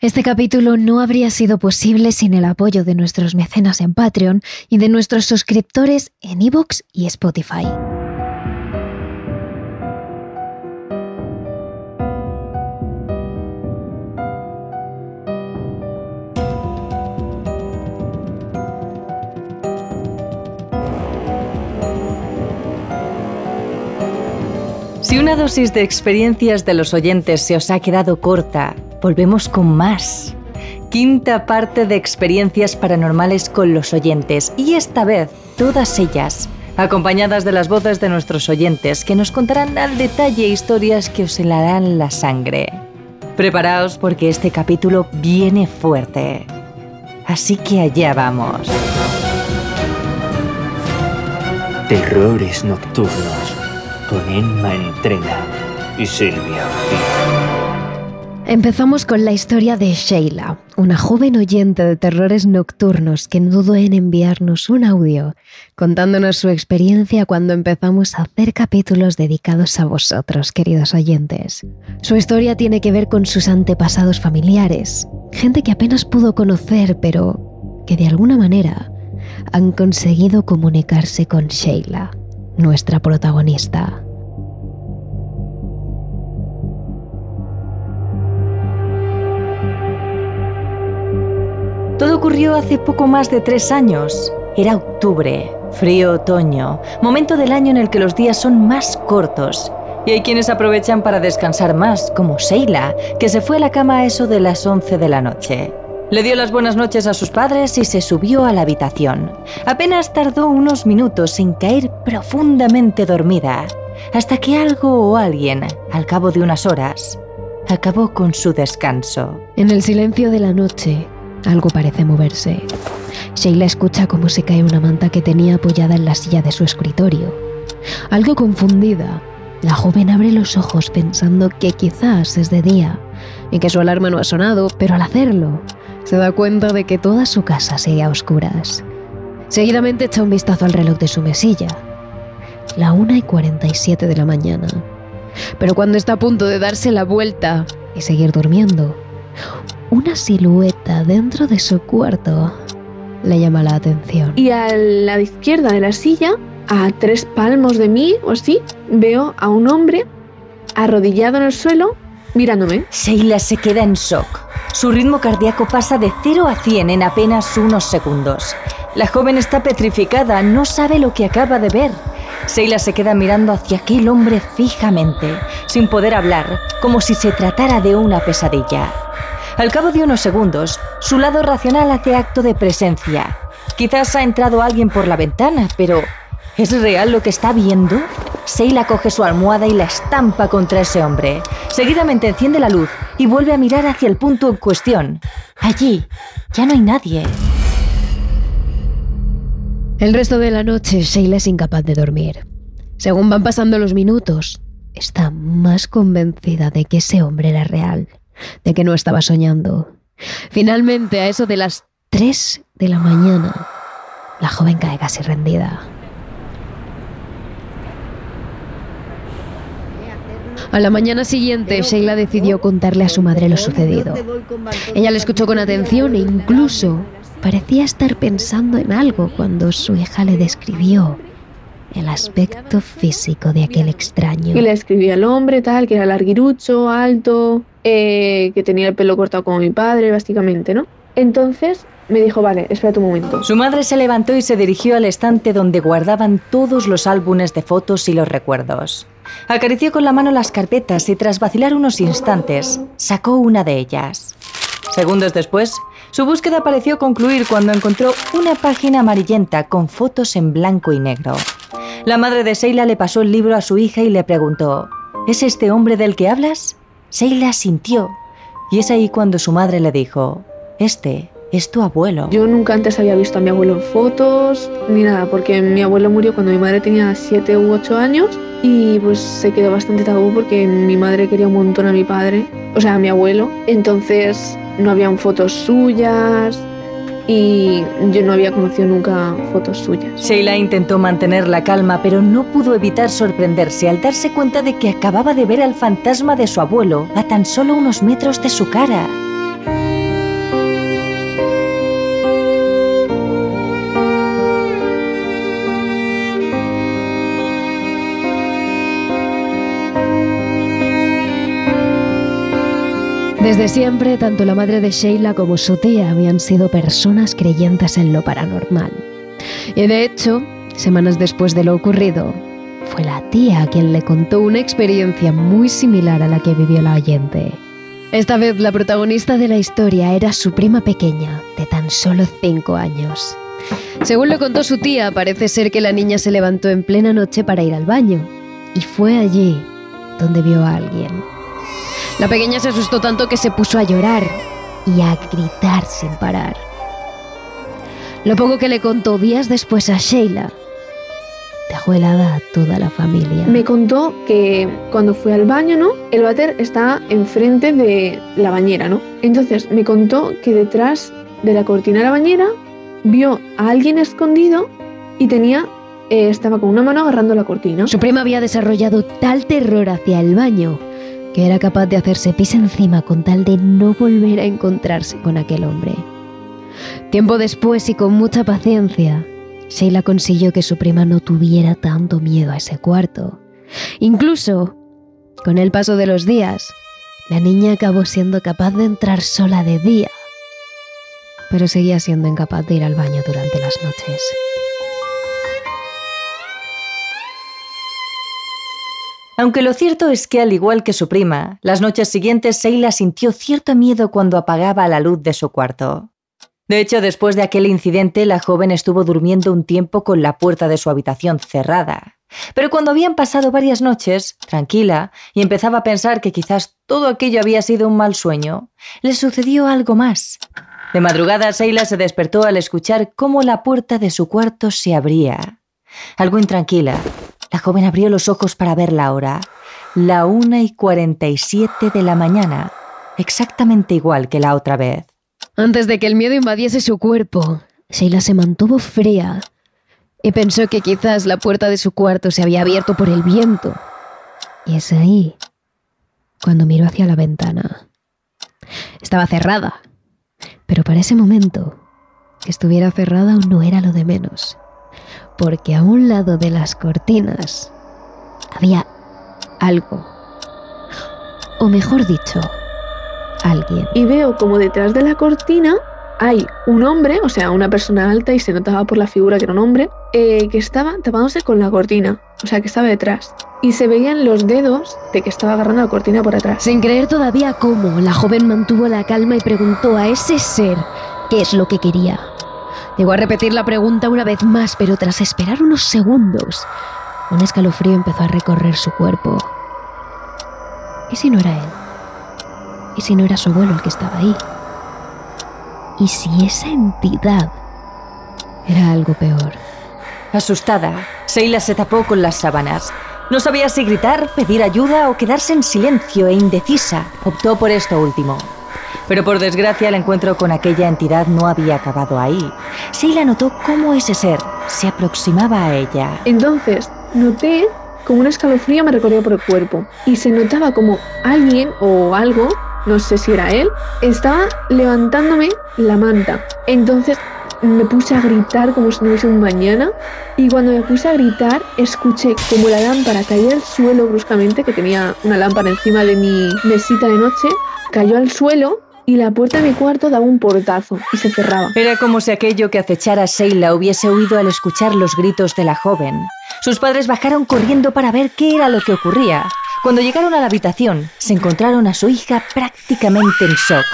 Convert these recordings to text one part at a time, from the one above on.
Este capítulo no habría sido posible sin el apoyo de nuestros mecenas en Patreon y de nuestros suscriptores en iVoox y Spotify. Si una dosis de experiencias de los oyentes se os ha quedado corta, volvemos con más. Quinta parte de experiencias paranormales con los oyentes y esta vez todas ellas acompañadas de las voces de nuestros oyentes que nos contarán al detalle historias que os helarán la sangre. Preparaos porque este capítulo viene fuerte. Así que allá vamos. Terrores nocturnos con Emma Entrena y Silvia Empezamos con la historia de Sheila, una joven oyente de terrores nocturnos que dudó en enviarnos un audio contándonos su experiencia cuando empezamos a hacer capítulos dedicados a vosotros, queridos oyentes. Su historia tiene que ver con sus antepasados familiares, gente que apenas pudo conocer, pero que de alguna manera han conseguido comunicarse con Sheila, nuestra protagonista. Todo ocurrió hace poco más de tres años. Era octubre, frío otoño, momento del año en el que los días son más cortos. Y hay quienes aprovechan para descansar más, como Sheila, que se fue a la cama a eso de las 11 de la noche. Le dio las buenas noches a sus padres y se subió a la habitación. Apenas tardó unos minutos en caer profundamente dormida, hasta que algo o alguien, al cabo de unas horas, acabó con su descanso. En el silencio de la noche, algo parece moverse. Sheila escucha cómo se cae una manta que tenía apoyada en la silla de su escritorio. Algo confundida, la joven abre los ojos pensando que quizás es de día y que su alarma no ha sonado, pero al hacerlo, se da cuenta de que toda su casa sigue a oscuras. Seguidamente echa un vistazo al reloj de su mesilla. La 1 y 47 de la mañana. Pero cuando está a punto de darse la vuelta y seguir durmiendo, una silueta dentro de su cuarto le llama la atención. Y a la izquierda de la silla, a tres palmos de mí o así, veo a un hombre arrodillado en el suelo mirándome. Sheila se queda en shock. Su ritmo cardíaco pasa de 0 a 100 en apenas unos segundos. La joven está petrificada, no sabe lo que acaba de ver. Sheila se queda mirando hacia aquel hombre fijamente, sin poder hablar, como si se tratara de una pesadilla. Al cabo de unos segundos, su lado racional hace acto de presencia. Quizás ha entrado alguien por la ventana, pero ¿es real lo que está viendo? Seila coge su almohada y la estampa contra ese hombre. Seguidamente enciende la luz y vuelve a mirar hacia el punto en cuestión. Allí ya no hay nadie. El resto de la noche, Sheila es incapaz de dormir. Según van pasando los minutos, está más convencida de que ese hombre era real de que no estaba soñando. Finalmente, a eso de las 3 de la mañana, la joven cae casi rendida. A la mañana siguiente, Sheila decidió contarle a su madre lo sucedido. Ella le escuchó con atención e incluso parecía estar pensando en algo cuando su hija le describió el aspecto físico de aquel extraño. Y le escribí al hombre, tal, que era larguirucho, alto, eh, que tenía el pelo cortado como mi padre, básicamente, ¿no? Entonces me dijo, vale, espera un momento. Su madre se levantó y se dirigió al estante donde guardaban todos los álbumes de fotos y los recuerdos. Acarició con la mano las carpetas y tras vacilar unos instantes, sacó una de ellas. Segundos después, su búsqueda pareció concluir cuando encontró una página amarillenta con fotos en blanco y negro. La madre de Seila le pasó el libro a su hija y le preguntó, ¿Es este hombre del que hablas? Seila sintió, y es ahí cuando su madre le dijo, Este es tu abuelo. Yo nunca antes había visto a mi abuelo en fotos ni nada, porque mi abuelo murió cuando mi madre tenía 7 u 8 años y pues se quedó bastante tabú porque mi madre quería un montón a mi padre, o sea, a mi abuelo. Entonces no habían fotos suyas, y yo no había conocido nunca fotos suyas. Sheila intentó mantener la calma, pero no pudo evitar sorprenderse al darse cuenta de que acababa de ver al fantasma de su abuelo a tan solo unos metros de su cara. Desde siempre, tanto la madre de Sheila como su tía habían sido personas creyentes en lo paranormal. Y de hecho, semanas después de lo ocurrido, fue la tía quien le contó una experiencia muy similar a la que vivió la oyente. Esta vez la protagonista de la historia era su prima pequeña, de tan solo 5 años. Según le contó su tía, parece ser que la niña se levantó en plena noche para ir al baño, y fue allí donde vio a alguien. La pequeña se asustó tanto que se puso a llorar y a gritar sin parar. Lo poco que le contó días después a Sheila dejó helada a toda la familia. Me contó que cuando fue al baño, ¿no? El váter está enfrente de la bañera, ¿no? Entonces me contó que detrás de la cortina de la bañera vio a alguien escondido y tenía eh, estaba con una mano agarrando la cortina. Su prima había desarrollado tal terror hacia el baño que era capaz de hacerse pis encima con tal de no volver a encontrarse con aquel hombre. Tiempo después y con mucha paciencia, Sheila consiguió que su prima no tuviera tanto miedo a ese cuarto. Incluso, con el paso de los días, la niña acabó siendo capaz de entrar sola de día, pero seguía siendo incapaz de ir al baño durante las noches. Aunque lo cierto es que, al igual que su prima, las noches siguientes Sheila sintió cierto miedo cuando apagaba la luz de su cuarto. De hecho, después de aquel incidente, la joven estuvo durmiendo un tiempo con la puerta de su habitación cerrada. Pero cuando habían pasado varias noches, tranquila, y empezaba a pensar que quizás todo aquello había sido un mal sueño, le sucedió algo más. De madrugada, Sheila se despertó al escuchar cómo la puerta de su cuarto se abría. Algo intranquila, la joven abrió los ojos para ver la hora. La una y cuarenta y siete de la mañana, exactamente igual que la otra vez. Antes de que el miedo invadiese su cuerpo, Sheila se mantuvo fría y pensó que quizás la puerta de su cuarto se había abierto por el viento. Y es ahí cuando miró hacia la ventana. Estaba cerrada, pero para ese momento, que estuviera cerrada no era lo de menos, porque a un lado de las cortinas había algo, o mejor dicho, alguien. Y veo como detrás de la cortina hay un hombre, o sea, una persona alta y se notaba por la figura que era un hombre, eh, que estaba tapándose con la cortina, o sea, que estaba detrás. Y se veían los dedos de que estaba agarrando la cortina por atrás. Sin creer todavía cómo, la joven mantuvo la calma y preguntó a ese ser qué es lo que quería. Llegó a repetir la pregunta una vez más, pero tras esperar unos segundos, un escalofrío empezó a recorrer su cuerpo. ¿Y si no era él? ¿Y si no era su abuelo el que estaba ahí? ¿Y si esa entidad era algo peor? Asustada, Sheila se tapó con las sábanas. No sabía si gritar, pedir ayuda o quedarse en silencio e indecisa. Optó por esto último. Pero por desgracia el encuentro con aquella entidad no había acabado ahí. Sheila notó cómo ese ser se aproximaba a ella. Entonces noté como un escalofrío me recorrió por el cuerpo y se notaba como alguien o algo no sé si era él, estaba levantándome la manta. Entonces me puse a gritar como si no hubiese un mañana y cuando me puse a gritar escuché como la lámpara caía al suelo bruscamente, que tenía una lámpara encima de mi mesita de noche, cayó al suelo y la puerta de mi cuarto daba un portazo y se cerraba. Era como si aquello que acechara a Sheila hubiese huido al escuchar los gritos de la joven. Sus padres bajaron corriendo para ver qué era lo que ocurría. Cuando llegaron a la habitación, se encontraron a su hija prácticamente en shock.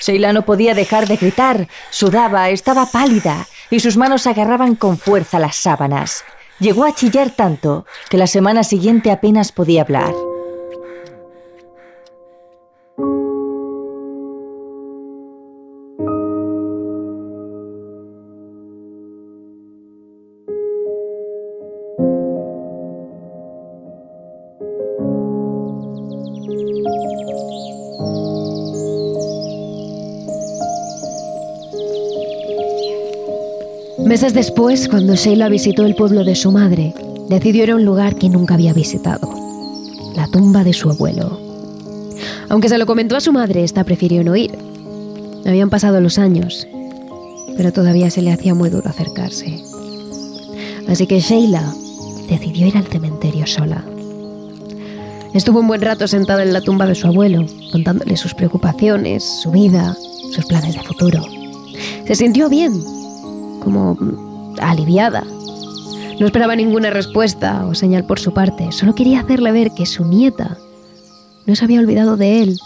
Sheila no podía dejar de gritar, sudaba, estaba pálida y sus manos agarraban con fuerza las sábanas. Llegó a chillar tanto que la semana siguiente apenas podía hablar. Después, cuando Sheila visitó el pueblo de su madre, decidió ir a un lugar que nunca había visitado, la tumba de su abuelo. Aunque se lo comentó a su madre, esta prefirió no ir. Habían pasado los años, pero todavía se le hacía muy duro acercarse. Así que Sheila decidió ir al cementerio sola. Estuvo un buen rato sentada en la tumba de su abuelo, contándole sus preocupaciones, su vida, sus planes de futuro. Se sintió bien, como aliviada. No esperaba ninguna respuesta o señal por su parte, solo quería hacerle ver que su nieta no se había olvidado de él,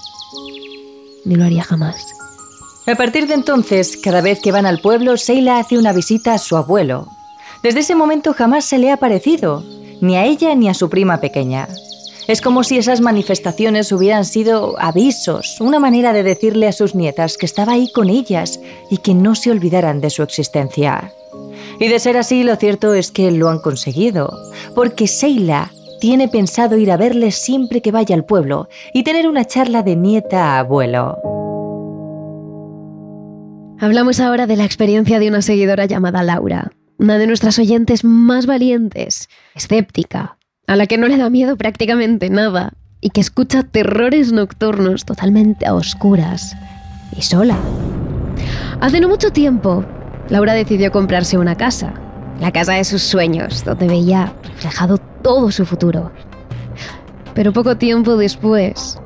ni lo haría jamás. A partir de entonces, cada vez que van al pueblo, Seila hace una visita a su abuelo. Desde ese momento jamás se le ha parecido, ni a ella ni a su prima pequeña. Es como si esas manifestaciones hubieran sido avisos, una manera de decirle a sus nietas que estaba ahí con ellas y que no se olvidaran de su existencia. Y de ser así, lo cierto es que lo han conseguido, porque Seila tiene pensado ir a verles siempre que vaya al pueblo y tener una charla de nieta a abuelo. Hablamos ahora de la experiencia de una seguidora llamada Laura, una de nuestras oyentes más valientes, escéptica, a la que no le da miedo prácticamente nada y que escucha terrores nocturnos totalmente a oscuras y sola. Hace no mucho tiempo, Laura decidió comprarse una casa, la casa de sus sueños, donde veía reflejado todo su futuro. Pero poco tiempo después,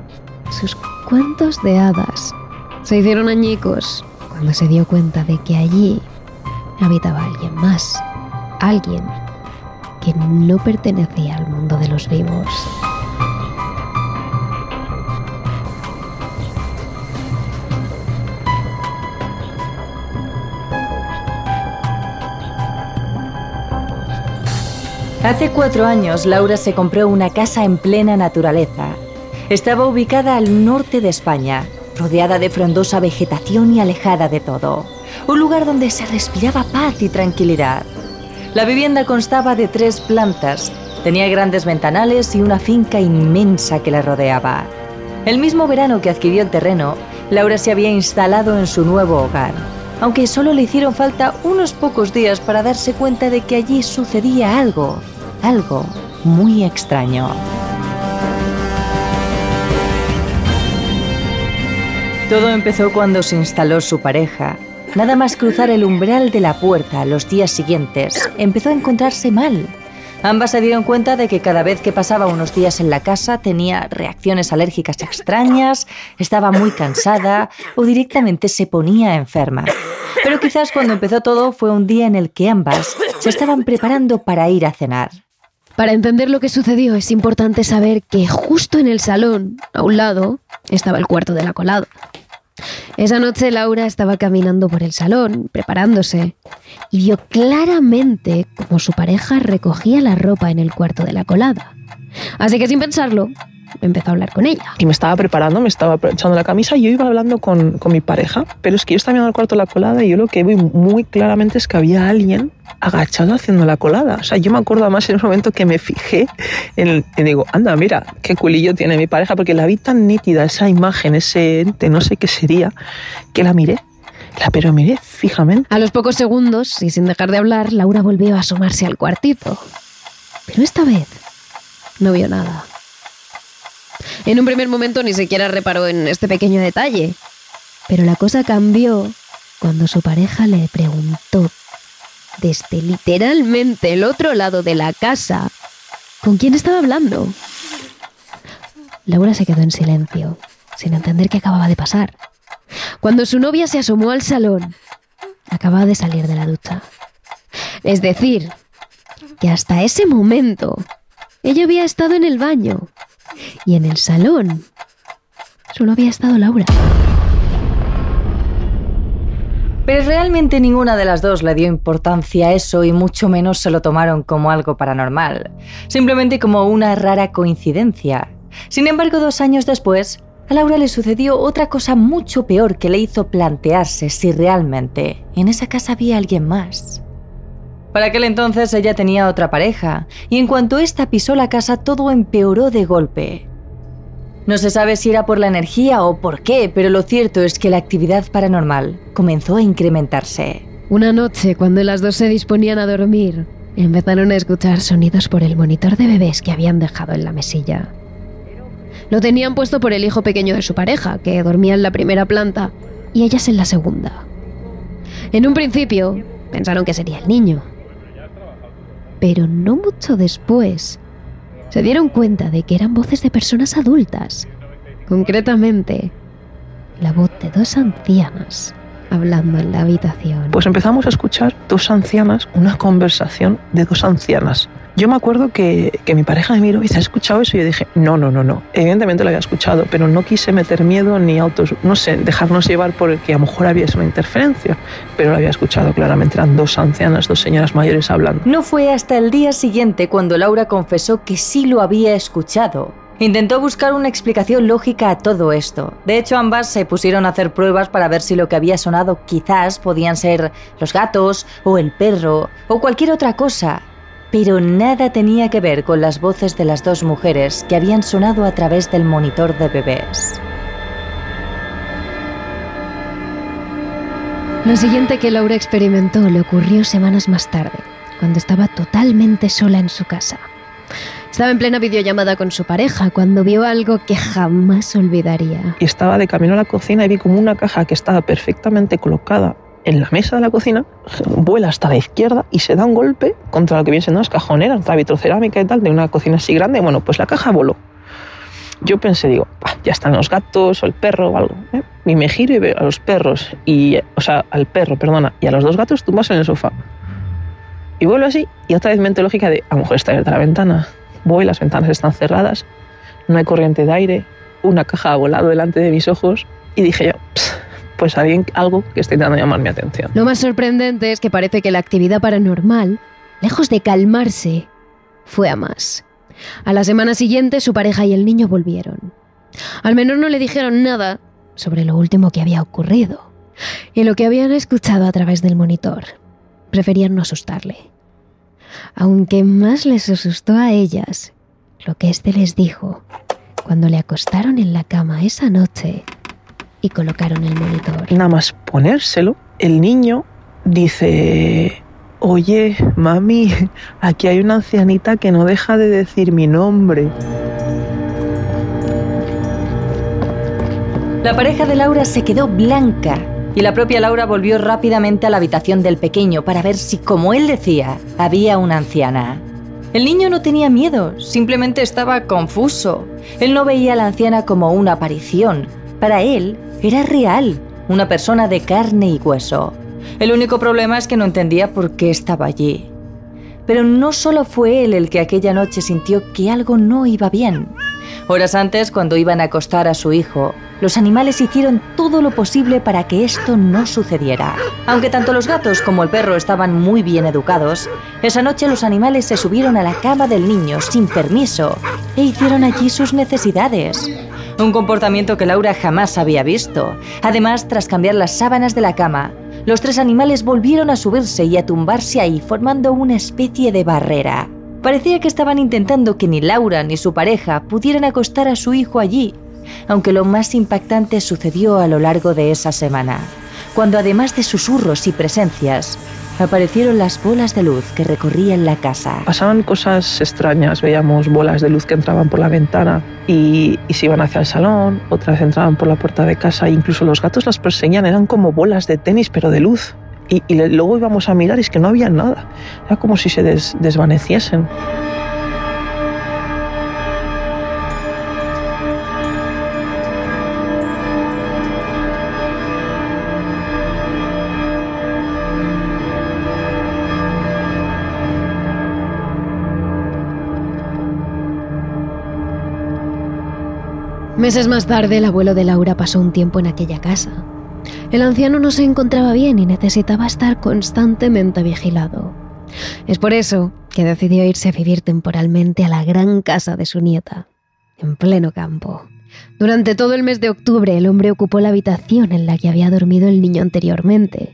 sus cuentos de hadas se hicieron añicos cuando se dio cuenta de que allí habitaba alguien más, alguien que no pertenecía al mundo de los vivos. Hace cuatro años, Laura se compró una casa en plena naturaleza. Estaba ubicada al norte de España, rodeada de frondosa vegetación y alejada de todo. Un lugar donde se respiraba paz y tranquilidad. La vivienda constaba de tres plantas, tenía grandes ventanales y una finca inmensa que la rodeaba. El mismo verano que adquirió el terreno, Laura se había instalado en su nuevo hogar, aunque solo le hicieron falta unos pocos días para darse cuenta de que allí sucedía algo algo muy extraño. Todo empezó cuando se instaló su pareja. Nada más cruzar el umbral de la puerta los días siguientes, empezó a encontrarse mal. Ambas se dieron cuenta de que cada vez que pasaba unos días en la casa tenía reacciones alérgicas extrañas, estaba muy cansada o directamente se ponía enferma. Pero quizás cuando empezó todo fue un día en el que ambas se estaban preparando para ir a cenar. Para entender lo que sucedió es importante saber que justo en el salón, a un lado, estaba el cuarto de la colada. Esa noche Laura estaba caminando por el salón, preparándose, y vio claramente cómo su pareja recogía la ropa en el cuarto de la colada. Así que sin pensarlo, empezó a hablar con ella. Y me estaba preparando, me estaba echando la camisa y yo iba hablando con, con mi pareja, pero es que yo estaba mirando el cuarto la colada y yo lo que vi muy claramente es que había alguien agachado haciendo la colada. O sea, yo me acuerdo además en un momento que me fijé en, y digo, anda, mira, qué culillo tiene mi pareja, porque la vi tan nítida, esa imagen, ese ente, no sé qué sería, que la miré. La pero miré fijamente. A los pocos segundos, y sin dejar de hablar, Laura volvió a asomarse al cuartito. Pero esta vez no vio nada. En un primer momento ni siquiera reparó en este pequeño detalle. Pero la cosa cambió cuando su pareja le preguntó desde literalmente el otro lado de la casa con quién estaba hablando. Laura se quedó en silencio, sin entender qué acababa de pasar. Cuando su novia se asomó al salón, acababa de salir de la ducha. Es decir, que hasta ese momento ella había estado en el baño y en el salón solo había estado Laura. Pero realmente ninguna de las dos le dio importancia a eso y mucho menos se lo tomaron como algo paranormal, simplemente como una rara coincidencia. Sin embargo, dos años después, a Laura le sucedió otra cosa mucho peor que le hizo plantearse si realmente en esa casa había alguien más. Para aquel entonces ella tenía otra pareja, y en cuanto ésta pisó la casa todo empeoró de golpe. No se sabe si era por la energía o por qué, pero lo cierto es que la actividad paranormal comenzó a incrementarse. Una noche, cuando las dos se disponían a dormir, empezaron a escuchar sonidos por el monitor de bebés que habían dejado en la mesilla. Lo tenían puesto por el hijo pequeño de su pareja, que dormía en la primera planta, y ellas en la segunda. En un principio, pensaron que sería el niño. Pero no mucho después, se dieron cuenta de que eran voces de personas adultas. Concretamente, la voz de dos ancianas hablando en la habitación. Pues empezamos a escuchar dos ancianas, una conversación de dos ancianas. Yo me acuerdo que, que, mi pareja me miró y dice, ¿has escuchado eso? Y yo dije, no, no, no, no. Evidentemente lo había escuchado, pero no quise meter miedo ni autos, no sé, dejarnos llevar por el que a lo mejor había una interferencia, pero lo había escuchado claramente. Eran dos ancianas, dos señoras mayores hablando. No fue hasta el día siguiente cuando Laura confesó que sí lo había escuchado. Intentó buscar una explicación lógica a todo esto. De hecho, ambas se pusieron a hacer pruebas para ver si lo que había sonado quizás podían ser los gatos o el perro o cualquier otra cosa. Pero nada tenía que ver con las voces de las dos mujeres que habían sonado a través del monitor de bebés. Lo siguiente que Laura experimentó le ocurrió semanas más tarde, cuando estaba totalmente sola en su casa. Estaba en plena videollamada con su pareja cuando vio algo que jamás olvidaría. Y estaba de camino a la cocina y vi como una caja que estaba perfectamente colocada en la mesa de la cocina, vuela hasta la izquierda y se da un golpe contra lo que viene siendo las cajoneras, la vitrocerámica y tal, de una cocina así grande. Bueno, pues la caja voló. Yo pensé, digo, ya están los gatos o el perro o algo. ¿eh? Y me giro y veo a los perros, y, o sea, al perro, perdona, y a los dos gatos tumbas en el sofá. Y vuelvo así, y otra vez mente lógica de, a lo mejor está abierta la ventana. Voy, las ventanas están cerradas, no hay corriente de aire, una caja ha volado delante de mis ojos, y dije yo, pues hay algo que está intentando llamar mi atención. Lo más sorprendente es que parece que la actividad paranormal, lejos de calmarse, fue a más. A la semana siguiente su pareja y el niño volvieron. Al menos no le dijeron nada sobre lo último que había ocurrido y lo que habían escuchado a través del monitor. Preferían no asustarle. Aunque más les asustó a ellas lo que éste les dijo cuando le acostaron en la cama esa noche y colocaron el monitor. Nada más ponérselo, el niño dice, oye, mami, aquí hay una ancianita que no deja de decir mi nombre. La pareja de Laura se quedó blanca y la propia Laura volvió rápidamente a la habitación del pequeño para ver si, como él decía, había una anciana. El niño no tenía miedo, simplemente estaba confuso. Él no veía a la anciana como una aparición. Para él, era real, una persona de carne y hueso. El único problema es que no entendía por qué estaba allí. Pero no solo fue él el que aquella noche sintió que algo no iba bien. Horas antes, cuando iban a acostar a su hijo, los animales hicieron todo lo posible para que esto no sucediera. Aunque tanto los gatos como el perro estaban muy bien educados, esa noche los animales se subieron a la cama del niño sin permiso e hicieron allí sus necesidades. Un comportamiento que Laura jamás había visto. Además, tras cambiar las sábanas de la cama, los tres animales volvieron a subirse y a tumbarse ahí, formando una especie de barrera. Parecía que estaban intentando que ni Laura ni su pareja pudieran acostar a su hijo allí, aunque lo más impactante sucedió a lo largo de esa semana, cuando además de susurros y presencias, aparecieron las bolas de luz que recorrían la casa. Pasaban cosas extrañas, veíamos bolas de luz que entraban por la ventana y, y, se iban hacia el salón, otras entraban por la puerta de casa, incluso los gatos las perseguían, eran como bolas de tenis pero de luz. Y, luego íbamos a mirar y es que no había nada, era como si se des, desvaneciesen. Meses más tarde, el abuelo de Laura pasó un tiempo en aquella casa. El anciano no se encontraba bien y necesitaba estar constantemente vigilado. Es por eso que decidió irse a vivir temporalmente a la gran casa de su nieta, en pleno campo. Durante todo el mes de octubre, el hombre ocupó la habitación en la que había dormido el niño anteriormente,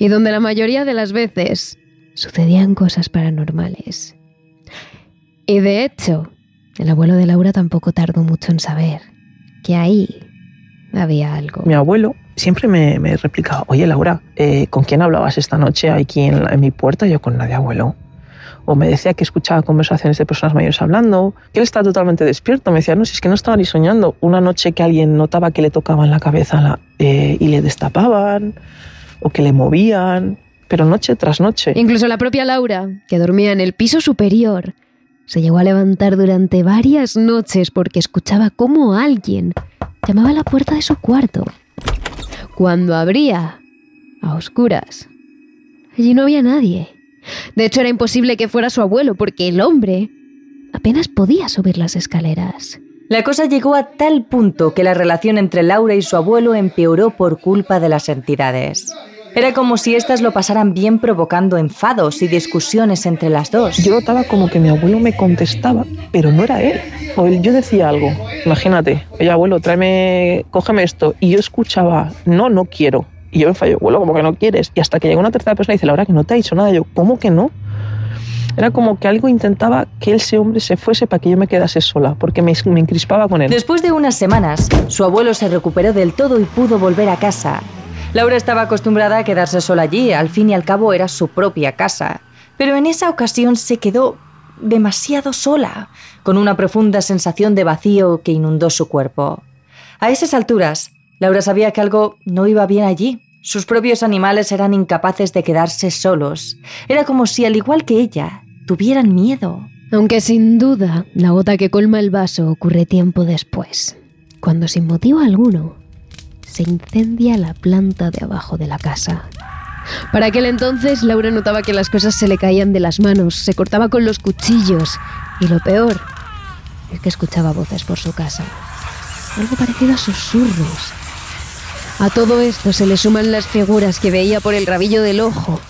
y donde la mayoría de las veces sucedían cosas paranormales. Y de hecho, el abuelo de Laura tampoco tardó mucho en saber que ahí había algo. Mi abuelo siempre me, me replicaba, oye Laura, eh, ¿con quién hablabas esta noche aquí en, la, en mi puerta? Yo con nadie, abuelo. O me decía que escuchaba conversaciones de personas mayores hablando, que él estaba totalmente despierto. Me decía, no, si es que no estaba ni soñando. Una noche que alguien notaba que le tocaban la cabeza la, eh, y le destapaban, o que le movían, pero noche tras noche. Incluso la propia Laura, que dormía en el piso superior, se llegó a levantar durante varias noches porque escuchaba cómo alguien llamaba a la puerta de su cuarto. Cuando abría, a oscuras, allí no había nadie. De hecho, era imposible que fuera su abuelo porque el hombre apenas podía subir las escaleras. La cosa llegó a tal punto que la relación entre Laura y su abuelo empeoró por culpa de las entidades. Era como si éstas lo pasaran bien provocando enfados y discusiones entre las dos. Yo notaba como que mi abuelo me contestaba, pero no era él. O él, yo decía algo, imagínate, oye abuelo, tráeme, cógeme esto. Y yo escuchaba, no, no quiero. Y yo me fallo, abuelo, como que no quieres. Y hasta que llegó una tercera persona y dice, Laura, que no te ha dicho nada. yo, ¿cómo que no? Era como que algo intentaba que ese hombre se fuese para que yo me quedase sola, porque me, me encrispaba con él. Después de unas semanas, su abuelo se recuperó del todo y pudo volver a casa. Laura estaba acostumbrada a quedarse sola allí, al fin y al cabo era su propia casa. Pero en esa ocasión se quedó demasiado sola, con una profunda sensación de vacío que inundó su cuerpo. A esas alturas, Laura sabía que algo no iba bien allí. Sus propios animales eran incapaces de quedarse solos. Era como si, al igual que ella, tuvieran miedo. Aunque sin duda, la gota que colma el vaso ocurre tiempo después, cuando sin motivo alguno se incendia la planta de abajo de la casa. Para aquel entonces, Laura notaba que las cosas se le caían de las manos, se cortaba con los cuchillos y lo peor es que escuchaba voces por su casa. Algo parecido a susurros. A todo esto se le suman las figuras que veía por el rabillo del ojo,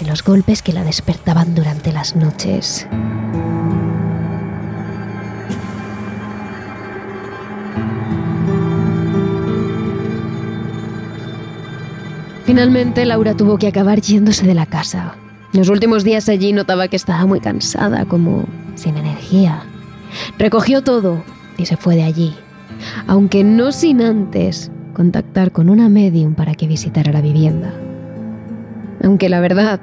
de los golpes que la despertaban durante las noches. Finalmente, Laura tuvo que acabar yéndose de la casa. Los últimos días allí notaba que estaba muy cansada, como sin energía. Recogió todo y se fue de allí, aunque no sin antes contactar con una medium para que visitara la vivienda. Aunque la verdad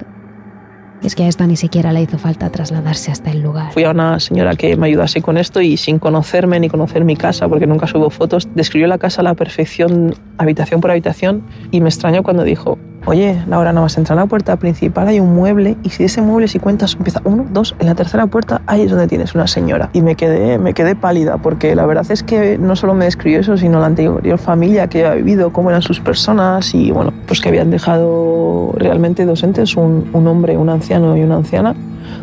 es que a esta ni siquiera le hizo falta trasladarse hasta el lugar. Fui a una señora que me ayudase con esto y sin conocerme ni conocer mi casa, porque nunca subo fotos, describió la casa a la perfección, habitación por habitación, y me extrañó cuando dijo, oye, Laura, no vas a entrar a la puerta principal, hay un mueble, y si ese mueble, si cuentas, empieza uno, dos, en la tercera puerta, ahí es donde tienes una señora. Y me quedé, me quedé pálida, porque la verdad es que no solo me describió eso, sino la anterior familia que había vivido, cómo eran sus personas, y bueno, pues que habían dejado realmente dos entes, un, un hombre, un anciano y una anciana,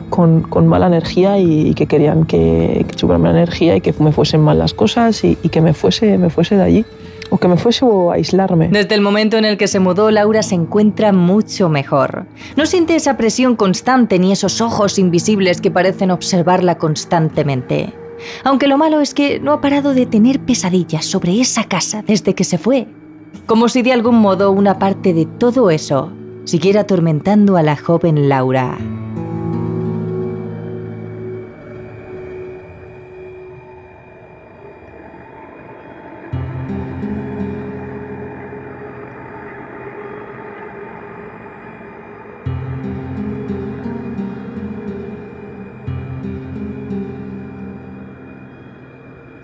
con, con, mala energía y, que querían que, que chuparme la energía y que me fuesen mal las cosas y, y que me fuese, me fuese de allí o que me fuese o aislarme. Desde el momento en el que se mudó, Laura se encuentra mucho mejor. No siente esa presión constante ni esos ojos invisibles que parecen observarla constantemente. Aunque lo malo es que no ha parado de tener pesadillas sobre esa casa desde que se fue. Como si de algún modo una parte de todo eso siguiera atormentando a la joven Laura.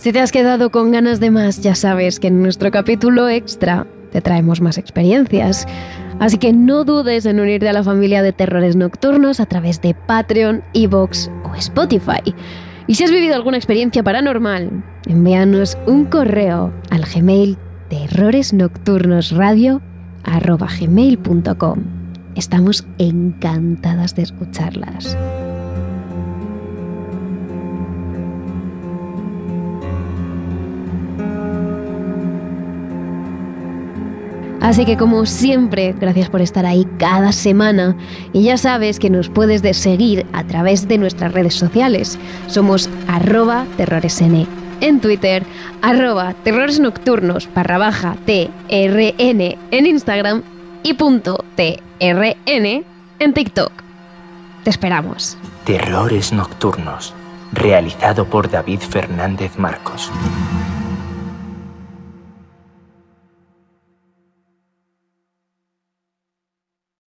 Si te has quedado con ganas de más, ya sabes que en nuestro capítulo extra te traemos más experiencias. Así que no dudes en unirte a la familia de terrores nocturnos a través de Patreon, Evox o Spotify. Y si has vivido alguna experiencia paranormal, envíanos un correo al gmail terroresnocturnosradio.com. Estamos encantadas de escucharlas. Así que como siempre, gracias por estar ahí cada semana y ya sabes que nos puedes seguir a través de nuestras redes sociales. Somos arroba terroresn en Twitter, arroba terrores nocturnos barra baja TRN en Instagram y punto TRN en TikTok. Te esperamos. Terrores Nocturnos, realizado por David Fernández Marcos.